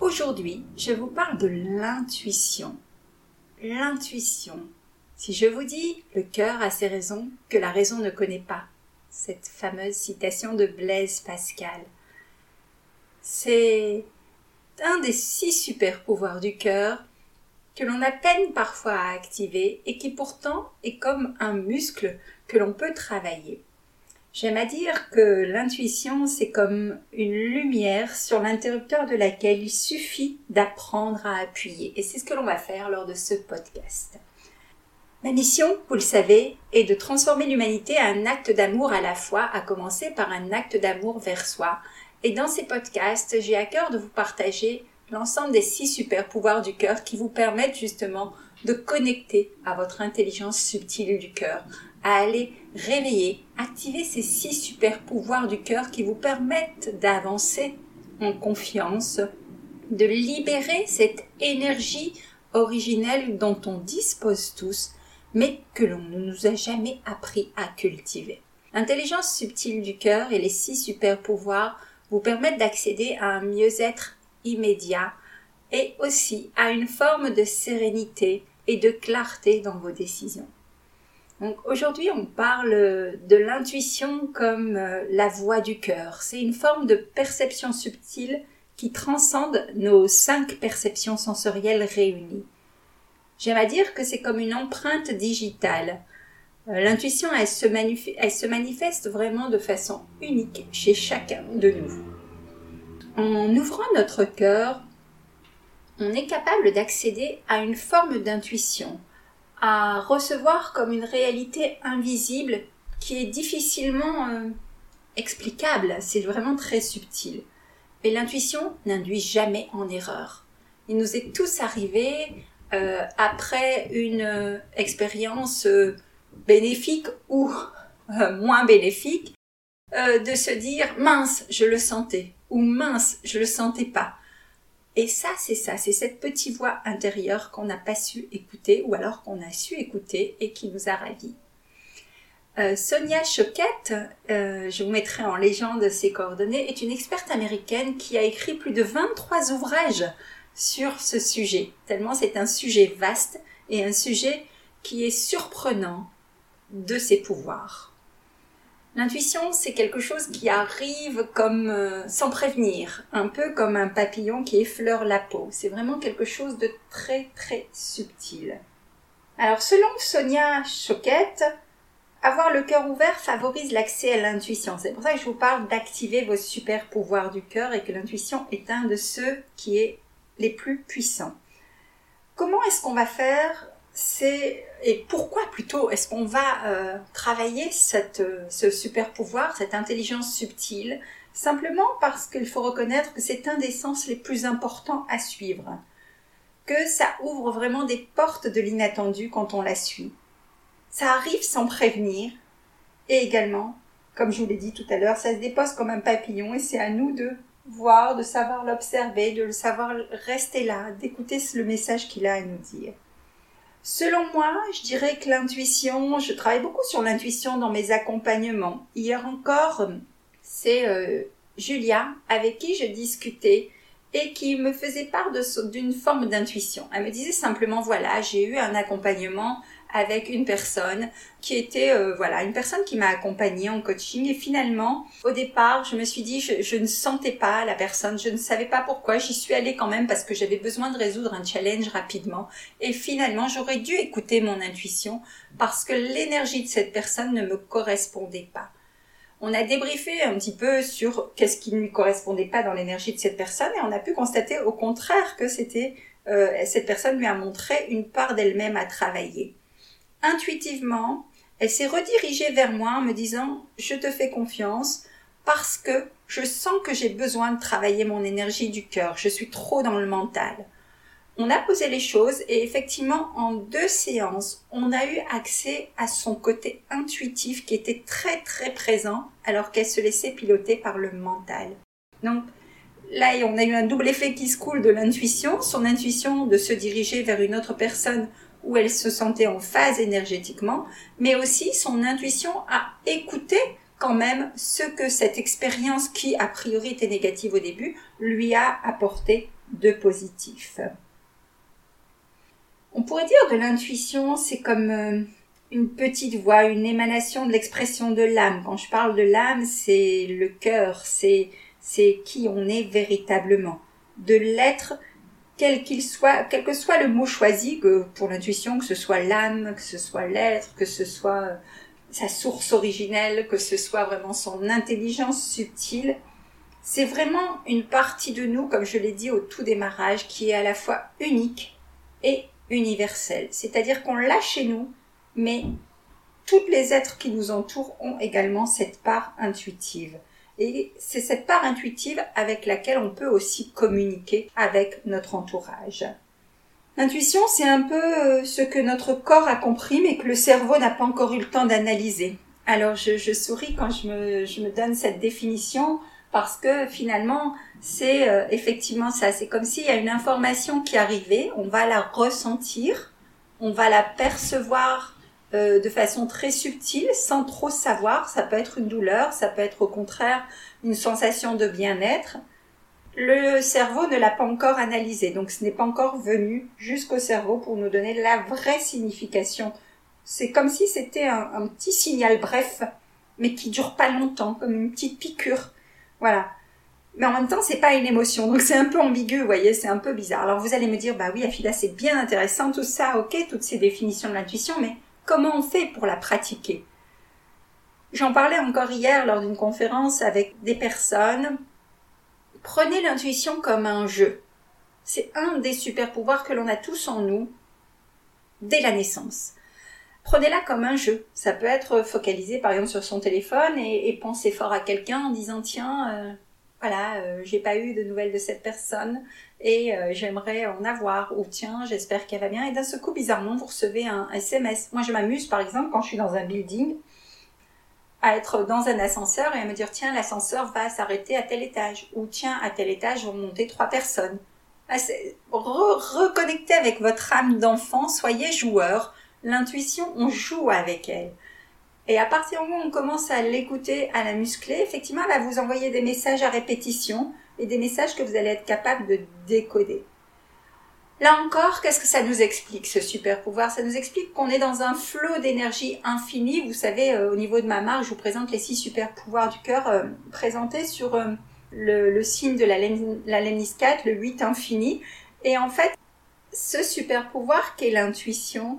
Aujourd'hui, je vous parle de l'intuition. L'intuition. Si je vous dis le cœur a ses raisons que la raison ne connaît pas, cette fameuse citation de Blaise Pascal, c'est un des six super pouvoirs du cœur que l'on a peine parfois à activer et qui pourtant est comme un muscle que l'on peut travailler. J'aime à dire que l'intuition, c'est comme une lumière sur l'interrupteur de laquelle il suffit d'apprendre à appuyer. Et c'est ce que l'on va faire lors de ce podcast. Ma mission, vous le savez, est de transformer l'humanité à un acte d'amour à la fois, à commencer par un acte d'amour vers soi. Et dans ces podcasts, j'ai à cœur de vous partager l'ensemble des six super pouvoirs du cœur qui vous permettent justement de connecter à votre intelligence subtile du cœur, à aller réveiller, activer ces six super pouvoirs du cœur qui vous permettent d'avancer en confiance, de libérer cette énergie originelle dont on dispose tous, mais que l'on ne nous a jamais appris à cultiver. L'intelligence subtile du cœur et les six super pouvoirs vous permettent d'accéder à un mieux-être immédiat et aussi à une forme de sérénité et de clarté dans vos décisions. Aujourd'hui, on parle de l'intuition comme euh, la voix du cœur. C'est une forme de perception subtile qui transcende nos cinq perceptions sensorielles réunies. J'aime à dire que c'est comme une empreinte digitale. Euh, l'intuition, elle se manifeste vraiment de façon unique chez chacun de nous. En ouvrant notre cœur, on est capable d'accéder à une forme d'intuition, à recevoir comme une réalité invisible qui est difficilement euh, explicable. C'est vraiment très subtil. Mais l'intuition n'induit jamais en erreur. Il nous est tous arrivé euh, après une euh, expérience bénéfique ou moins bénéfique de se dire mince, je le sentais ou mince, je le sentais pas. Et ça, c'est ça, c'est cette petite voix intérieure qu'on n'a pas su écouter ou alors qu'on a su écouter et qui nous a ravis. Euh, Sonia Choquette, euh, je vous mettrai en légende ses coordonnées, est une experte américaine qui a écrit plus de 23 ouvrages sur ce sujet, tellement c'est un sujet vaste et un sujet qui est surprenant de ses pouvoirs. L'intuition, c'est quelque chose qui arrive comme euh, sans prévenir, un peu comme un papillon qui effleure la peau. C'est vraiment quelque chose de très très subtil. Alors selon Sonia Choquette, avoir le cœur ouvert favorise l'accès à l'intuition. C'est pour ça que je vous parle d'activer vos super pouvoirs du cœur et que l'intuition est un de ceux qui est les plus puissants. Comment est-ce qu'on va faire c'est et pourquoi plutôt est-ce qu'on va euh, travailler cette, ce super pouvoir, cette intelligence subtile? Simplement parce qu'il faut reconnaître que c'est un des sens les plus importants à suivre, que ça ouvre vraiment des portes de l'inattendu quand on la suit. Ça arrive sans prévenir, et également, comme je vous l'ai dit tout à l'heure, ça se dépose comme un papillon et c'est à nous de voir, de savoir l'observer, de le savoir rester là, d'écouter le message qu'il a à nous dire. Selon moi, je dirais que l'intuition, je travaille beaucoup sur l'intuition dans mes accompagnements. Hier encore, c'est euh, Julia avec qui je discutais et qui me faisait part d'une forme d'intuition. Elle me disait simplement, voilà, j'ai eu un accompagnement avec une personne qui était euh, voilà une personne qui m'a accompagnée en coaching. Et finalement au départ je me suis dit je, je, ne sentais pas la personne. Je ne savais pas pourquoi. J'y suis allée quand même parce que j'avais besoin de résoudre un challenge rapidement. Et finalement j'aurais dû écouter mon intuition parce que l'énergie de cette personne ne me correspondait pas. On a débriefé un petit peu sur qu'est-ce qui ne lui correspondait pas dans l'énergie de cette personne et on a pu constater au contraire que c'était euh, cette personne lui a montré une part d'elle-même à travailler intuitivement, elle s'est redirigée vers moi en me disant je te fais confiance parce que je sens que j'ai besoin de travailler mon énergie du cœur, je suis trop dans le mental. On a posé les choses et effectivement en deux séances, on a eu accès à son côté intuitif qui était très très présent alors qu'elle se laissait piloter par le mental. Donc là, on a eu un double effet qui se coule de l'intuition, son intuition de se diriger vers une autre personne où elle se sentait en phase énergétiquement, mais aussi son intuition à écouter quand même ce que cette expérience qui a priori était négative au début lui a apporté de positif. On pourrait dire de l'intuition, c'est comme euh, une petite voix, une émanation de l'expression de l'âme. Quand je parle de l'âme, c'est le cœur, c'est c'est qui on est véritablement, de l'être quel qu'il soit, quel que soit le mot choisi, que pour l'intuition, que ce soit l'âme, que ce soit l'être, que ce soit euh, sa source originelle, que ce soit vraiment son intelligence subtile, c'est vraiment une partie de nous, comme je l'ai dit au tout démarrage, qui est à la fois unique et universelle. C'est-à-dire qu'on l'a chez nous, mais tous les êtres qui nous entourent ont également cette part intuitive. Et c'est cette part intuitive avec laquelle on peut aussi communiquer avec notre entourage. L'intuition, c'est un peu euh, ce que notre corps a compris mais que le cerveau n'a pas encore eu le temps d'analyser. Alors je, souris quand je me, donne cette définition parce que finalement c'est euh, effectivement ça. C'est comme s'il y a une information qui arrivait, on va la ressentir, on va la percevoir euh, de façon très subtile, sans trop savoir. Ça peut être une douleur, ça peut être au contraire une sensation de bien-être. Le cerveau ne l'a pas encore analysé, donc ce n'est pas encore venu jusqu'au cerveau pour nous donner la vraie signification. C'est comme si c'était un, petit signal bref, mais qui dure pas longtemps, comme une petite piqûre. Voilà. Mais en même temps, c'est pas une émotion, donc c'est un peu ambigu, vous voyez, c'est un peu bizarre. Alors vous allez me dire, bah oui, Afida, c'est bien intéressant tout ça, ok, toutes ces définitions de l'intuition, mais Comment on fait pour la pratiquer? J'en parlais encore hier lors d'une conférence avec des personnes. Prenez l'intuition comme un jeu. C'est un des super pouvoirs que l'on a tous en nous dès la naissance. Prenez-la comme un jeu. Ça peut être focalisé par exemple sur son téléphone et, penser fort à quelqu'un en disant tiens, euh, voilà, euh, j'ai pas eu de nouvelles de cette personne et euh, j'aimerais en avoir ou tiens, j'espère qu'elle va bien et d'un seul coup bizarrement vous recevez un SMS. Moi je m'amuse par exemple quand je suis dans un building à être dans un ascenseur et à me dire tiens l'ascenseur va s'arrêter à tel étage ou tiens à tel étage vont monter trois personnes. Ah, reconnectez avec votre âme d'enfant, soyez joueur. L'intuition, on joue avec elle. Et à partir du moment où on commence à l'écouter, à la muscler, effectivement, elle va vous envoyer des messages à répétition et des messages que vous allez être capable de décoder. Là encore, qu'est-ce que ça nous explique, ce super pouvoir? Ça nous explique qu'on est dans un flot d'énergie infinie. Vous savez, euh, au niveau de ma marque, je vous présente les six super pouvoirs du cœur euh, présentés sur euh, le, signe de la, Lénis 4, le 8 infini. Et en fait, ce super pouvoir qui est l'intuition,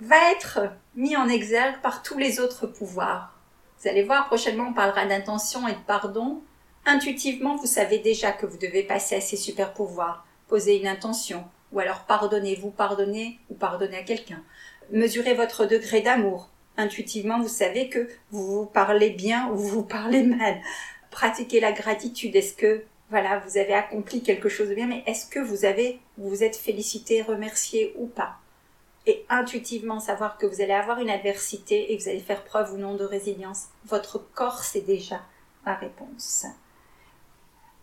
va être mis en exergue par tous les autres pouvoirs. Vous allez voir, prochainement, on parlera d'intention et de pardon. Intuitivement, vous savez déjà que vous devez passer à ces super pouvoirs. Poser une intention, ou alors pardonnez-vous, pardonnez ou pardonnez à quelqu'un. Mesurez votre degré d'amour. Intuitivement, vous savez que vous vous parlez bien ou vous vous parlez mal. Pratiquez la gratitude. Est-ce que, voilà, vous avez accompli quelque chose de bien, mais est-ce que vous avez, vous vous êtes félicité, remercié ou pas? Et intuitivement savoir que vous allez avoir une adversité et que vous allez faire preuve ou non de résilience, votre corps sait déjà la réponse.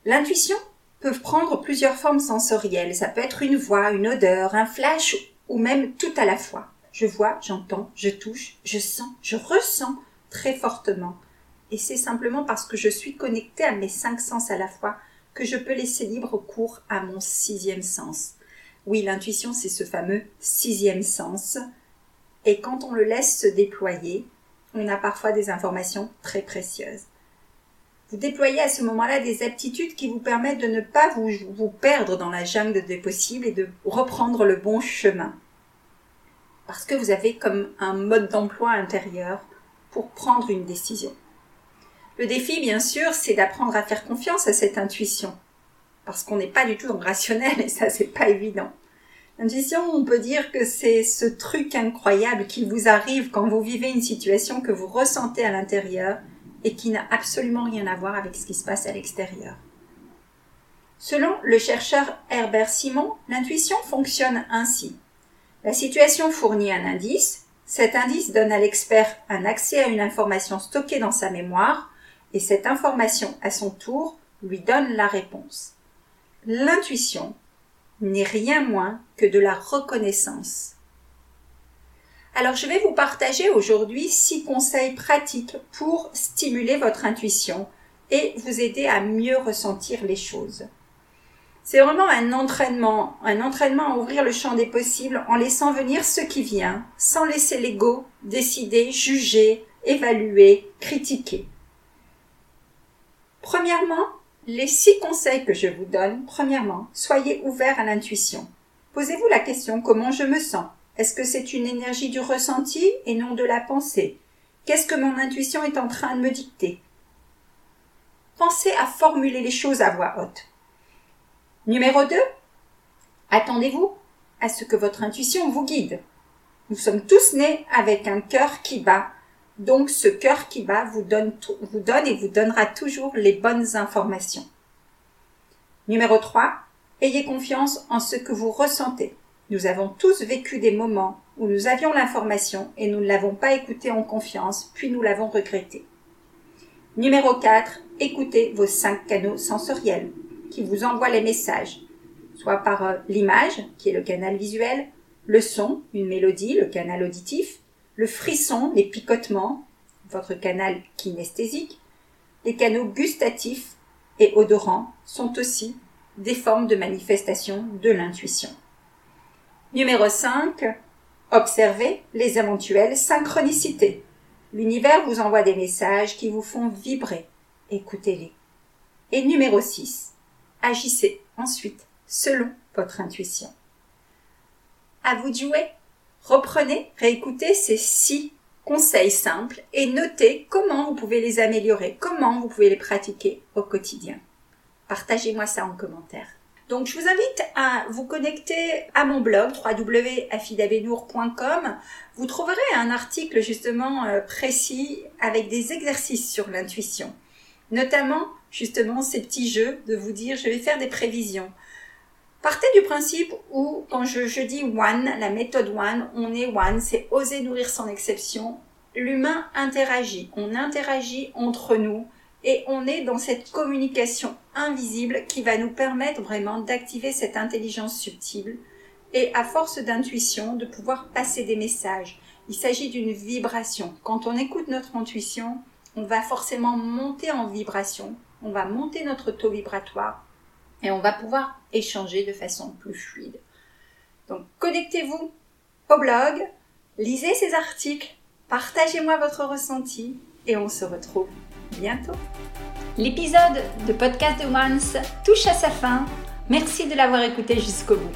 L'intuition peut prendre plusieurs formes sensorielles. Ça peut être une voix, une odeur, un flash ou même tout à la fois. Je vois, j'entends, je touche, je sens, je ressens très fortement. Et c'est simplement parce que je suis connectée à mes cinq sens à la fois que je peux laisser libre cours à mon sixième sens. Oui, l'intuition, c'est ce fameux sixième sens. Et quand on le laisse se déployer, on a parfois des informations très précieuses. Vous déployez à ce moment-là des aptitudes qui vous permettent de ne pas vous, perdre dans la jungle des possibles et de reprendre le bon chemin. Parce que vous avez comme un mode d'emploi intérieur pour prendre une décision. Le défi, bien sûr, c'est d'apprendre à faire confiance à cette intuition. Parce qu'on n'est pas du tout rationnel et ça, c'est pas évident. L'intuition, on peut dire que c'est ce truc incroyable qui vous arrive quand vous vivez une situation que vous ressentez à l'intérieur et qui n'a absolument rien à voir avec ce qui se passe à l'extérieur. Selon le chercheur Herbert Simon, l'intuition fonctionne ainsi. La situation fournit un indice, cet indice donne à l'expert un accès à une information stockée dans sa mémoire, et cette information, à son tour, lui donne la réponse. L'intuition n'est rien moins que de la reconnaissance. Alors je vais vous partager aujourd'hui six conseils pratiques pour stimuler votre intuition et vous aider à mieux ressentir les choses. C'est vraiment un entraînement, un entraînement à ouvrir le champ des possibles en laissant venir ce qui vient, sans laisser l'ego décider, juger, évaluer, critiquer. Premièrement, les six conseils que je vous donne, premièrement, soyez ouvert à l'intuition. Posez-vous la question comment je me sens? Est-ce que c'est une énergie du ressenti et non de la pensée? Qu'est-ce que mon intuition est en train de me dicter? Pensez à formuler les choses à voix haute. Numéro 2. Attendez-vous à ce que votre intuition vous guide. Nous sommes tous nés avec un cœur qui bat, donc ce cœur qui bat vous donne, vous donne et vous donnera toujours les bonnes informations. Numéro 3. Ayez confiance en ce que vous ressentez. Nous avons tous vécu des moments où nous avions l'information et nous ne l'avons pas écoutée en confiance, puis nous l'avons regretté. Numéro 4. Écoutez vos cinq canaux sensoriels qui vous envoie les messages, soit par euh, l'image, qui est le canal visuel, le son, une mélodie, le canal auditif, le frisson, les picotements, votre canal kinesthésique, les canaux gustatifs et odorants sont aussi des formes de manifestation de l'intuition. Numéro 5. Observez les éventuelles synchronicités. L'univers vous envoie des messages qui vous font vibrer. Écoutez-les. Et numéro 6 agissez ensuite selon votre intuition. À vous de jouer. Reprenez, réécoutez ces six conseils simples et notez comment vous pouvez les améliorer, comment vous pouvez les pratiquer au quotidien. Partagez-moi ça en commentaire. Donc je vous invite à vous connecter à mon blog www.afidabenour.com. Vous trouverez un article justement euh, précis avec des exercices sur l'intuition. Notamment justement ces petits jeux de vous dire je vais faire des prévisions. Partez du principe où quand je, dis one, la méthode one, on est one, c'est oser nourrir son exception. L'humain interagit, on interagit entre nous et on est dans cette communication invisible qui va nous permettre vraiment d'activer cette intelligence subtile et à force d'intuition de pouvoir passer des messages. Il s'agit d'une vibration. Quand on écoute notre intuition, on va forcément monter en vibration on va monter notre taux vibratoire et on va pouvoir échanger de façon plus fluide. Donc connectez-vous au blog, lisez ces articles, partagez-moi votre ressenti et on se retrouve bientôt. L'épisode de Podcast de Once touche à sa fin. Merci de l'avoir écouté jusqu'au bout.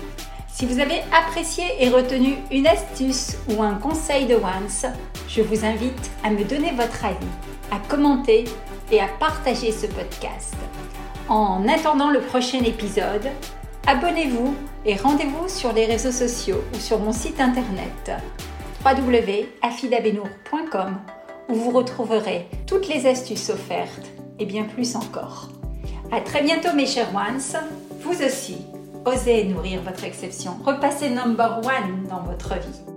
Si vous avez apprécié et retenu une astuce ou un conseil de Once, je vous invite à me donner votre avis, à commenter et à partager ce podcast. En attendant le prochain épisode, abonnez-vous et rendez-vous sur les réseaux sociaux ou sur mon site internet www.afidabenour.com où vous retrouverez toutes les astuces offertes et bien plus encore. À très bientôt mes chers ones, vous aussi, osez nourrir votre exception, repassez number one dans votre vie.